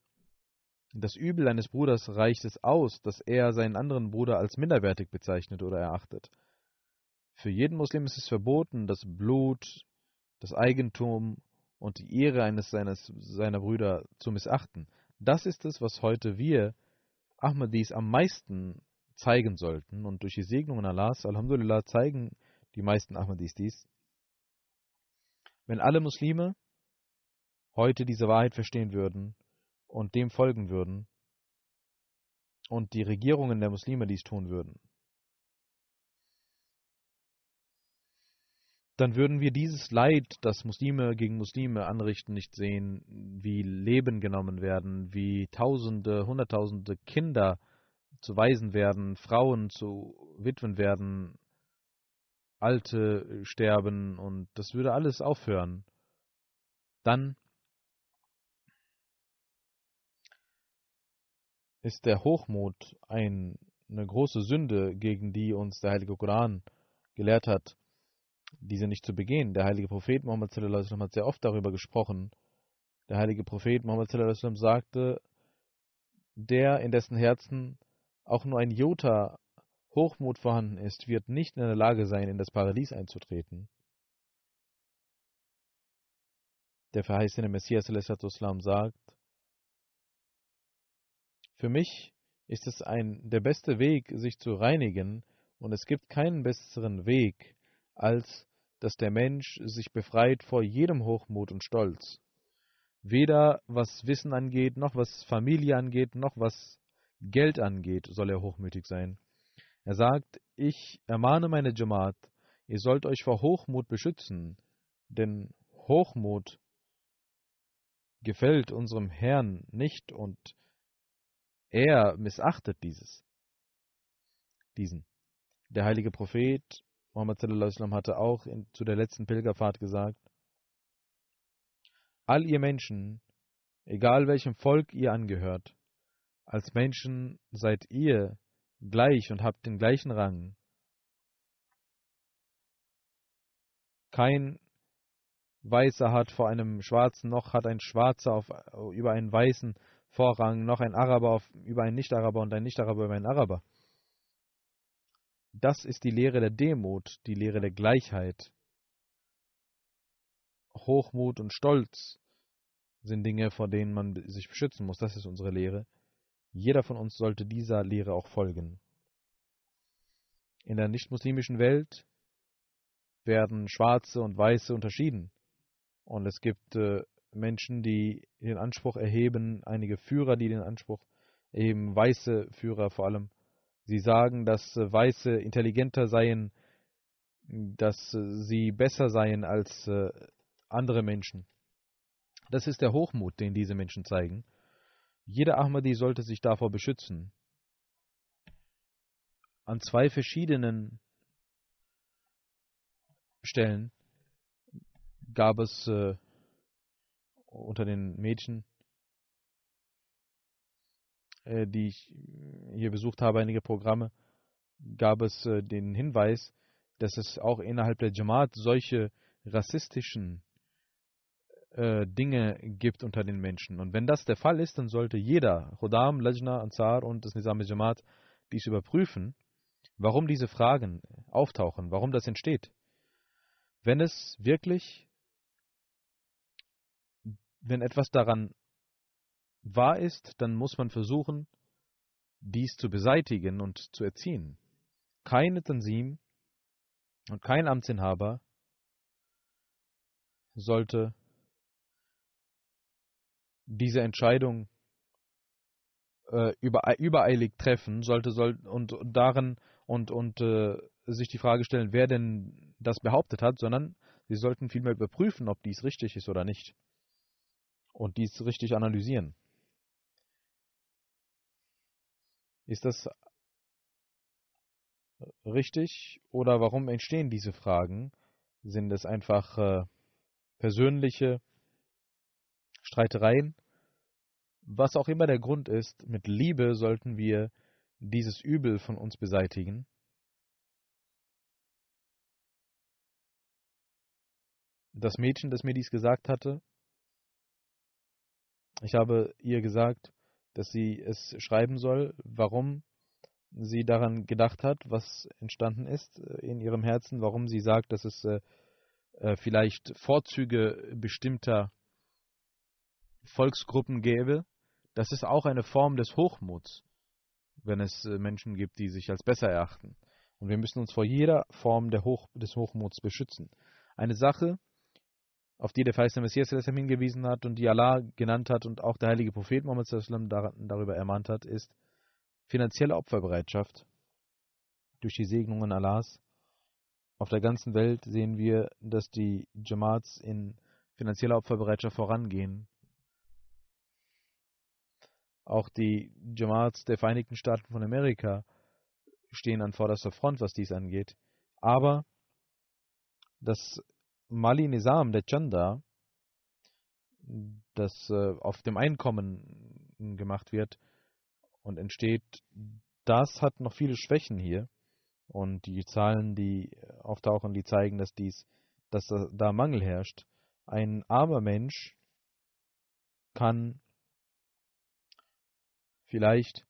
S2: das Übel eines Bruders reicht es aus, dass er seinen anderen Bruder als minderwertig bezeichnet oder erachtet. Für jeden Muslim ist es verboten, das Blut, das Eigentum und die Ehre eines seines, seiner Brüder zu missachten. Das ist es, was heute wir Ahmadis am meisten zeigen sollten. Und durch die Segnungen Allahs, Alhamdulillah, zeigen die meisten Ahmadis dies. Wenn alle Muslime heute diese Wahrheit verstehen würden und dem folgen würden und die Regierungen der Muslime dies tun würden, dann würden wir dieses Leid, das Muslime gegen Muslime anrichten, nicht sehen, wie Leben genommen werden, wie Tausende, Hunderttausende Kinder zu Waisen werden, Frauen zu Witwen werden, Alte sterben und das würde alles aufhören. Dann ist der Hochmut ein, eine große Sünde, gegen die uns der Heilige Koran gelehrt hat diese nicht zu begehen. Der heilige Prophet Muhammad sallam, hat sehr oft darüber gesprochen. Der heilige Prophet Muhammad sallam, sagte, der in dessen Herzen auch nur ein Jota Hochmut vorhanden ist, wird nicht in der Lage sein, in das Paradies einzutreten. Der verheißene Messias sallam, sagt, für mich ist es ein, der beste Weg, sich zu reinigen, und es gibt keinen besseren Weg, als dass der Mensch sich befreit vor jedem Hochmut und Stolz. Weder was Wissen angeht, noch was Familie angeht, noch was Geld angeht, soll er hochmütig sein. Er sagt, ich ermahne meine Jamaat, ihr sollt euch vor Hochmut beschützen, denn Hochmut gefällt unserem Herrn nicht und er missachtet dieses. Diesen. Der heilige Prophet Muhammad sallam, hatte auch in, zu der letzten Pilgerfahrt gesagt, all ihr Menschen, egal welchem Volk ihr angehört, als Menschen seid ihr gleich und habt den gleichen Rang. Kein Weißer hat vor einem Schwarzen, noch hat ein Schwarzer auf, über einen Weißen Vorrang, noch ein Araber auf, über einen Nicht-Araber und ein Nicht-Araber über einen Araber. Das ist die Lehre der Demut, die Lehre der Gleichheit. Hochmut und Stolz sind Dinge, vor denen man sich beschützen muss. Das ist unsere Lehre. Jeder von uns sollte dieser Lehre auch folgen. In der nichtmuslimischen Welt werden Schwarze und Weiße unterschieden. Und es gibt äh, Menschen, die den Anspruch erheben, einige Führer, die den Anspruch erheben, weiße Führer vor allem, Sie sagen, dass äh, Weiße intelligenter seien, dass äh, sie besser seien als äh, andere Menschen. Das ist der Hochmut, den diese Menschen zeigen. Jeder Ahmadi sollte sich davor beschützen. An zwei verschiedenen Stellen gab es äh, unter den Mädchen die ich hier besucht habe, einige Programme, gab es äh, den Hinweis, dass es auch innerhalb der Jamaat solche rassistischen äh, Dinge gibt unter den Menschen. Und wenn das der Fall ist, dann sollte jeder, Khodam, Lajna, Ansar und das Nizam Jamaat, dies überprüfen, warum diese Fragen auftauchen, warum das entsteht. Wenn es wirklich, wenn etwas daran wahr ist, dann muss man versuchen, dies zu beseitigen und zu erziehen. Keine Tansim Und kein Amtsinhaber sollte diese Entscheidung äh, übereilig treffen, sollte soll, und darin und, und äh, sich die Frage stellen, wer denn das behauptet hat, sondern sie sollten vielmehr überprüfen, ob dies richtig ist oder nicht. Und dies richtig analysieren. Ist das richtig oder warum entstehen diese Fragen? Sind es einfach äh, persönliche Streitereien? Was auch immer der Grund ist, mit Liebe sollten wir dieses Übel von uns beseitigen. Das Mädchen, das mir dies gesagt hatte, ich habe ihr gesagt, dass sie es schreiben soll, warum sie daran gedacht hat, was entstanden ist äh, in ihrem Herzen, warum sie sagt, dass es äh, äh, vielleicht Vorzüge bestimmter Volksgruppen gäbe. Das ist auch eine Form des Hochmuts, wenn es Menschen gibt, die sich als besser erachten. Und wir müssen uns vor jeder Form Hoch, des Hochmuts beschützen. Eine Sache, auf die der feiste Messias hingewiesen hat und die Allah genannt hat und auch der heilige Prophet Muhammad darüber ermahnt hat, ist finanzielle Opferbereitschaft durch die Segnungen Allahs. Auf der ganzen Welt sehen wir, dass die Jamaats in finanzieller Opferbereitschaft vorangehen. Auch die Jamaats der Vereinigten Staaten von Amerika stehen an vorderster Front, was dies angeht. Aber das Mali Nizam, der Chanda, das äh, auf dem Einkommen gemacht wird und entsteht, das hat noch viele Schwächen hier. Und die Zahlen, die auftauchen, die zeigen, dass dies, dass da Mangel herrscht. Ein armer Mensch kann vielleicht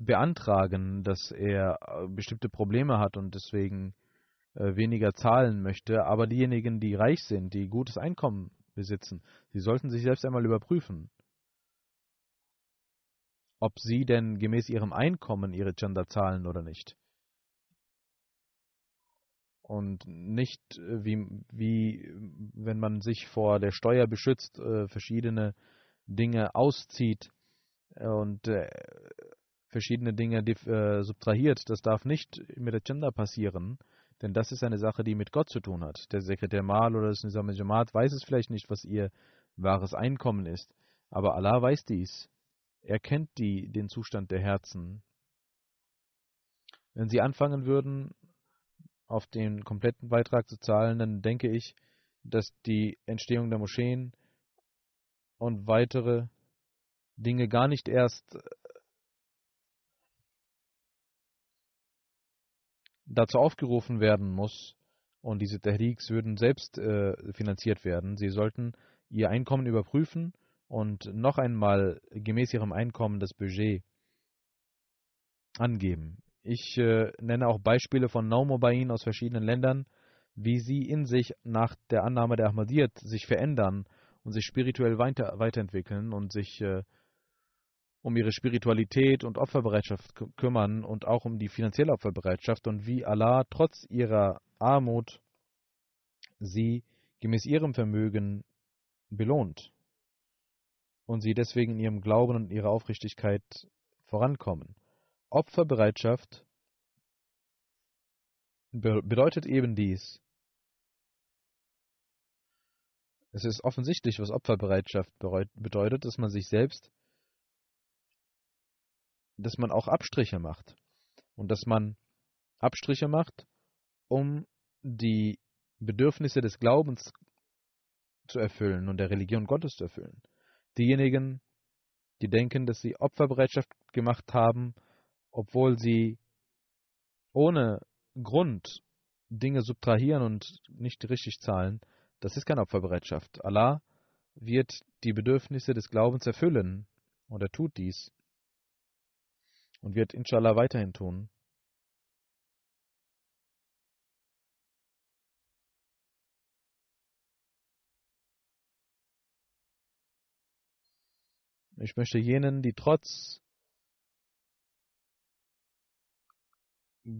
S2: beantragen, dass er äh, bestimmte Probleme hat und deswegen äh, weniger zahlen möchte, aber diejenigen, die reich sind, die gutes Einkommen besitzen, sie sollten sich selbst einmal überprüfen, ob sie denn gemäß ihrem Einkommen ihre Chanda zahlen oder nicht. Und nicht äh, wie, wie wenn man sich vor der Steuer beschützt, verschiedene Dinge auszieht und verschiedene Dinge äh, subtrahiert. Das darf nicht mit der Gender passieren, denn das ist eine Sache, die mit Gott zu tun hat. Der Sekretär Mal oder das Nizam Jamaat weiß es vielleicht nicht, was ihr wahres Einkommen ist, aber Allah weiß dies. Er kennt die, den Zustand der Herzen. Wenn sie anfangen würden, auf den kompletten Beitrag zu zahlen, dann denke ich, dass die Entstehung der Moscheen und weitere Dinge gar nicht erst dazu aufgerufen werden muss, und diese Tahriks würden selbst äh, finanziert werden. Sie sollten ihr Einkommen überprüfen und noch einmal gemäß ihrem Einkommen das Budget angeben. Ich äh, nenne auch Beispiele von Naumobain aus verschiedenen Ländern, wie sie in sich nach der Annahme der Ahmadiyyat sich verändern und sich spirituell weiter, weiterentwickeln und sich äh, um ihre Spiritualität und Opferbereitschaft kümmern und auch um die finanzielle Opferbereitschaft und wie Allah trotz ihrer Armut sie gemäß ihrem Vermögen belohnt und sie deswegen in ihrem Glauben und ihrer Aufrichtigkeit vorankommen. Opferbereitschaft bedeutet eben dies. Es ist offensichtlich, was Opferbereitschaft bedeutet, dass man sich selbst dass man auch Abstriche macht. Und dass man Abstriche macht, um die Bedürfnisse des Glaubens zu erfüllen und der Religion Gottes zu erfüllen. Diejenigen, die denken, dass sie Opferbereitschaft gemacht haben, obwohl sie ohne Grund Dinge subtrahieren und nicht richtig zahlen, das ist keine Opferbereitschaft. Allah wird die Bedürfnisse des Glaubens erfüllen und er tut dies und wird inshallah weiterhin tun. Ich möchte jenen, die trotz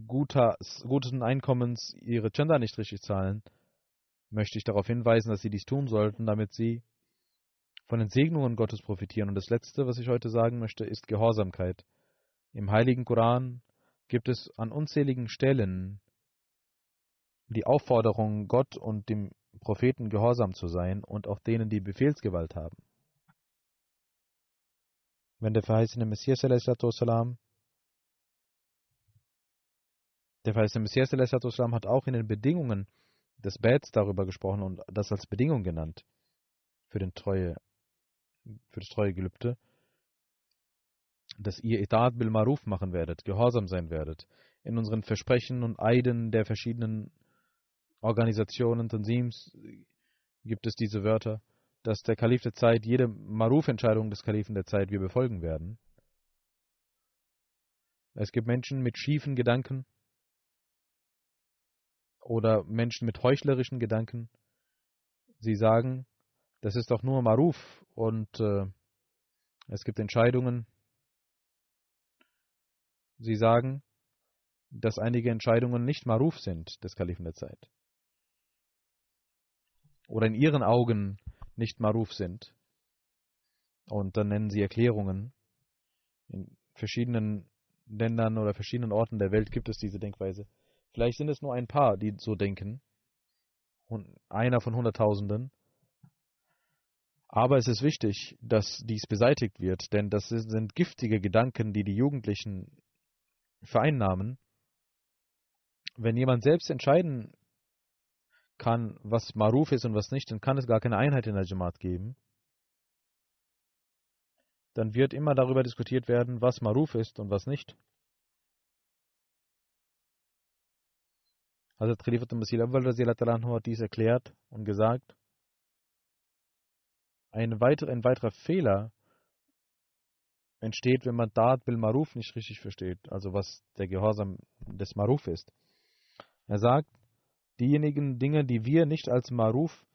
S2: guter, guten Einkommens ihre Gender nicht richtig zahlen, möchte ich darauf hinweisen, dass sie dies tun sollten, damit sie von den Segnungen Gottes profitieren. Und das Letzte, was ich heute sagen möchte, ist Gehorsamkeit. Im heiligen Koran gibt es an unzähligen Stellen die Aufforderung, Gott und dem Propheten gehorsam zu sein und auch denen, die Befehlsgewalt haben. Wenn der verheißene Messias der verheißene Messias hat auch in den Bedingungen des Bets darüber gesprochen und das als Bedingung genannt für den treue für das treue Gelübde, dass ihr Etat bil Maruf machen werdet, gehorsam sein werdet. In unseren Versprechen und Eiden der verschiedenen Organisationen, Tanzims gibt es diese Wörter, dass der Kalif der Zeit jede Maruf-Entscheidung des Kalifen der Zeit wir befolgen werden. Es gibt Menschen mit schiefen Gedanken oder Menschen mit heuchlerischen Gedanken. Sie sagen, das ist doch nur Maruf und äh, es gibt Entscheidungen. Sie sagen, dass einige Entscheidungen nicht Maruf sind des Kalifen der Zeit. Oder in ihren Augen nicht Maruf sind. Und dann nennen sie Erklärungen. In verschiedenen Ländern oder verschiedenen Orten der Welt gibt es diese Denkweise. Vielleicht sind es nur ein paar, die so denken. Und einer von Hunderttausenden. Aber es ist wichtig, dass dies beseitigt wird, denn das sind giftige Gedanken, die die Jugendlichen vereinnahmen. Wenn jemand selbst entscheiden kann, was Maruf ist und was nicht, dann kann es gar keine Einheit in der Jamaat geben. Dann wird immer darüber diskutiert werden, was Maruf ist und was nicht. Hazrat Khalifat al-Masih al hat dies erklärt und gesagt, ein, weiter, ein weiterer Fehler entsteht, wenn man Da'at bil Maruf nicht richtig versteht, also was der Gehorsam des Maruf ist. Er sagt, diejenigen Dinge, die wir nicht als Maruf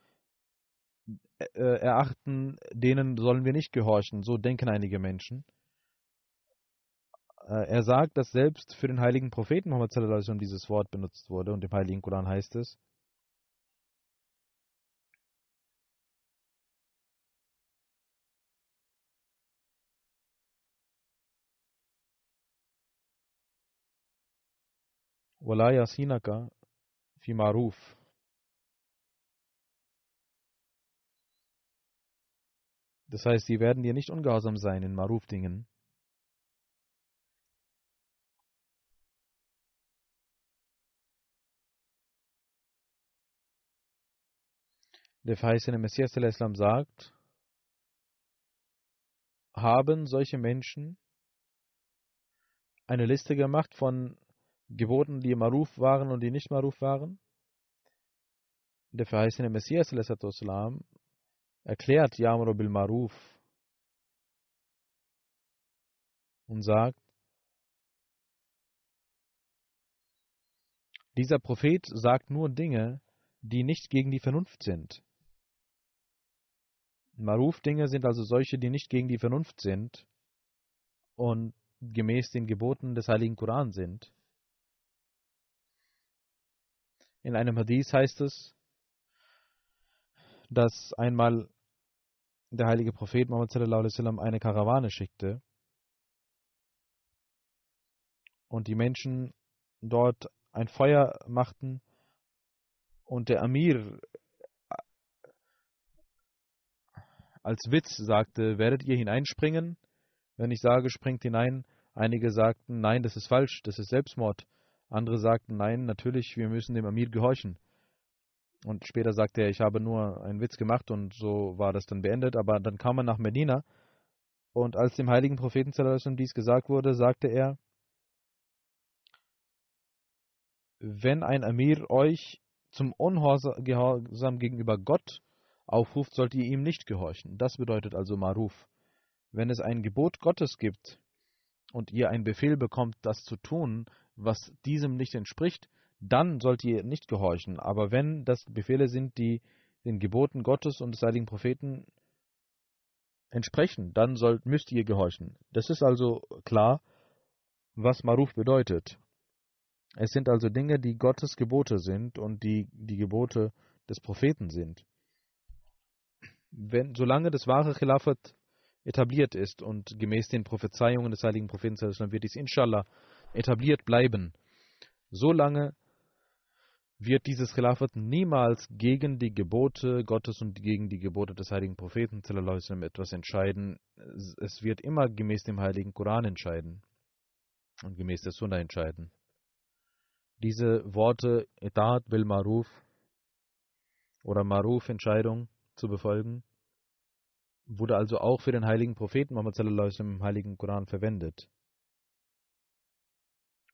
S2: äh, erachten, denen sollen wir nicht gehorchen. So denken einige Menschen. Äh, er sagt, dass selbst für den heiligen Propheten Muhammad dieses Wort benutzt wurde und im heiligen Koran heißt es, Wala Sinaka fi maruf. Das heißt, sie werden dir nicht ungehorsam sein in Maruf-Dingen. Der verheißene Messias Islam sagt, haben solche Menschen eine Liste gemacht von Geboten, die Maruf waren und die nicht Maruf waren? Der verheißene Messias salam, erklärt Yamro bil Maruf und sagt, Dieser Prophet sagt nur Dinge, die nicht gegen die Vernunft sind. Maruf-Dinge sind also solche, die nicht gegen die Vernunft sind und gemäß den Geboten des Heiligen Koran sind. In einem Hadith heißt es, dass einmal der heilige Prophet Muhammad sallam, eine Karawane schickte und die Menschen dort ein Feuer machten und der Amir als Witz sagte, werdet ihr hineinspringen? Wenn ich sage, springt hinein, einige sagten, nein, das ist falsch, das ist Selbstmord. Andere sagten, nein, natürlich, wir müssen dem Amir gehorchen. Und später sagte er, ich habe nur einen Witz gemacht und so war das dann beendet. Aber dann kam er nach Medina und als dem heiligen Propheten dies gesagt wurde, sagte er, wenn ein Amir euch zum Ungehorsam gegenüber Gott aufruft, sollt ihr ihm nicht gehorchen. Das bedeutet also Maruf. Wenn es ein Gebot Gottes gibt und ihr einen Befehl bekommt, das zu tun, was diesem nicht entspricht, dann sollt ihr nicht gehorchen. Aber wenn das Befehle sind, die den Geboten Gottes und des heiligen Propheten entsprechen, dann sollt, müsst ihr gehorchen. Das ist also klar, was Maruf bedeutet. Es sind also Dinge, die Gottes Gebote sind und die die Gebote des Propheten sind. Wenn, solange das wahre Khilafat etabliert ist und gemäß den Prophezeiungen des heiligen Propheten wird dies inshallah etabliert bleiben, solange wird dieses Khilafat niemals gegen die Gebote Gottes und gegen die Gebote des heiligen Propheten etwas entscheiden. Es wird immer gemäß dem heiligen Koran entscheiden und gemäß der Sunna entscheiden. Diese Worte Etat bil Maruf oder Maruf Entscheidung zu befolgen, wurde also auch für den heiligen Propheten Muhammad im heiligen Koran verwendet.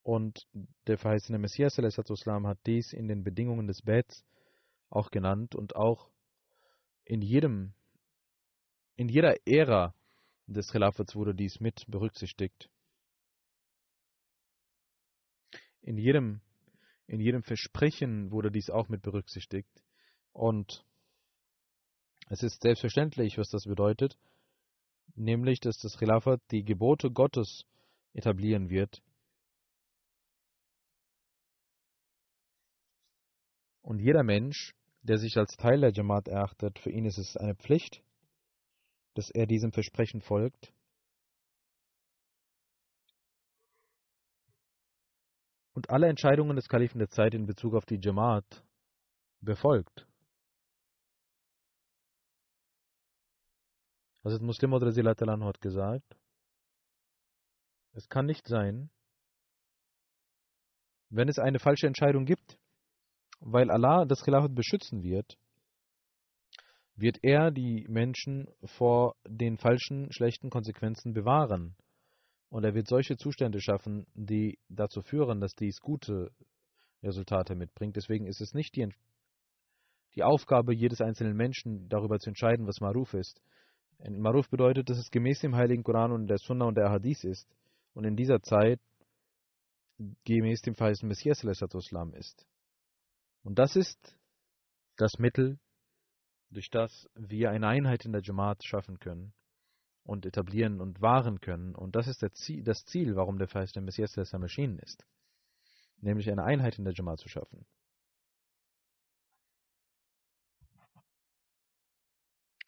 S2: Und der verheißene Messias hat dies in den Bedingungen des Bets auch genannt und auch in jedem, in jeder Ära des Khilafats wurde dies mit berücksichtigt. In jedem, in jedem Versprechen wurde dies auch mit berücksichtigt. Und es ist selbstverständlich, was das bedeutet, nämlich, dass das Khilafat die Gebote Gottes etablieren wird Und jeder Mensch, der sich als Teil der Jamaat erachtet, für ihn ist es eine Pflicht, dass er diesem Versprechen folgt. Und alle Entscheidungen des Kalifen der Zeit in Bezug auf die Jamaat befolgt. Hazrat Muslim hat gesagt, es kann nicht sein, wenn es eine falsche Entscheidung gibt, weil Allah das Khilafat beschützen wird, wird er die Menschen vor den falschen, schlechten Konsequenzen bewahren. Und er wird solche Zustände schaffen, die dazu führen, dass dies gute Resultate mitbringt. Deswegen ist es nicht die, die Aufgabe jedes einzelnen Menschen, darüber zu entscheiden, was Maruf ist. Maruf bedeutet, dass es gemäß dem Heiligen Koran und der Sunna und der Hadith ist und in dieser Zeit gemäß dem verheißenen Messias ist. Und das ist das Mittel, durch das wir eine Einheit in der Jamaat schaffen können und etablieren und wahren können. Und das ist das Ziel, warum der verheißene Messias der erschienen ist. Nämlich eine Einheit in der Jamaat zu schaffen.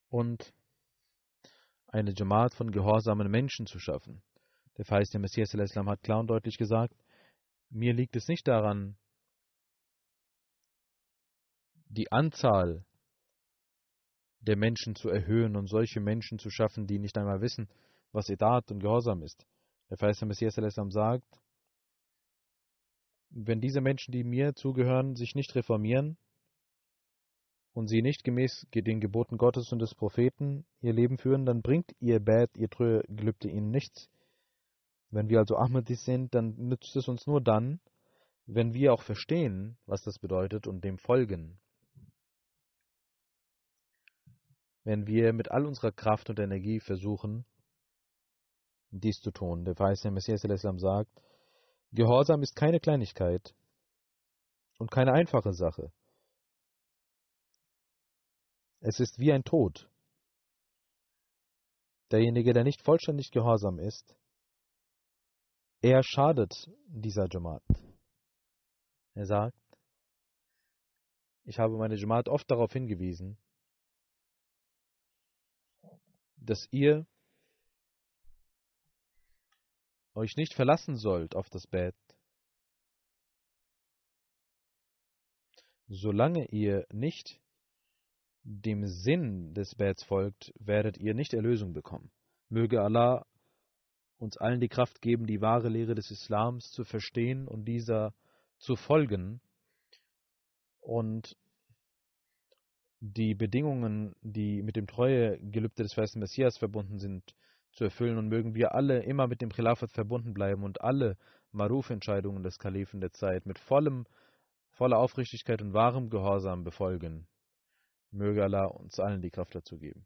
S2: Und eine Jamaat von gehorsamen Menschen zu schaffen. Der verheißene Messias hat klar und deutlich gesagt, mir liegt es nicht daran, die Anzahl der Menschen zu erhöhen und solche Menschen zu schaffen, die nicht einmal wissen, was Edat und Gehorsam ist. Der verheißene Messias sagt, wenn diese Menschen, die mir zugehören, sich nicht reformieren und sie nicht gemäß den Geboten Gottes und des Propheten ihr Leben führen, dann bringt ihr Bad, ihr treue Gelübde ihnen nichts. Wenn wir also Ahmadis sind, dann nützt es uns nur dann, wenn wir auch verstehen, was das bedeutet und dem folgen. Wenn wir mit all unserer Kraft und Energie versuchen, dies zu tun. Der verheißene Messias Islam sagt, Gehorsam ist keine Kleinigkeit und keine einfache Sache. Es ist wie ein Tod. Derjenige, der nicht vollständig gehorsam ist, er schadet dieser Jamaat. Er sagt, ich habe meine Jamaat oft darauf hingewiesen, dass ihr euch nicht verlassen sollt auf das Bett, solange ihr nicht dem Sinn des Betts folgt, werdet ihr nicht Erlösung bekommen. Möge Allah uns allen die Kraft geben, die wahre Lehre des Islams zu verstehen und dieser zu folgen und die Bedingungen, die mit dem Treuegelübde des Festen Messias verbunden sind, zu erfüllen und mögen wir alle immer mit dem Khilafat verbunden bleiben und alle Maruf-Entscheidungen des Kalifen der Zeit mit vollem, voller Aufrichtigkeit und wahrem Gehorsam befolgen. Möge Allah uns allen die Kraft dazu geben.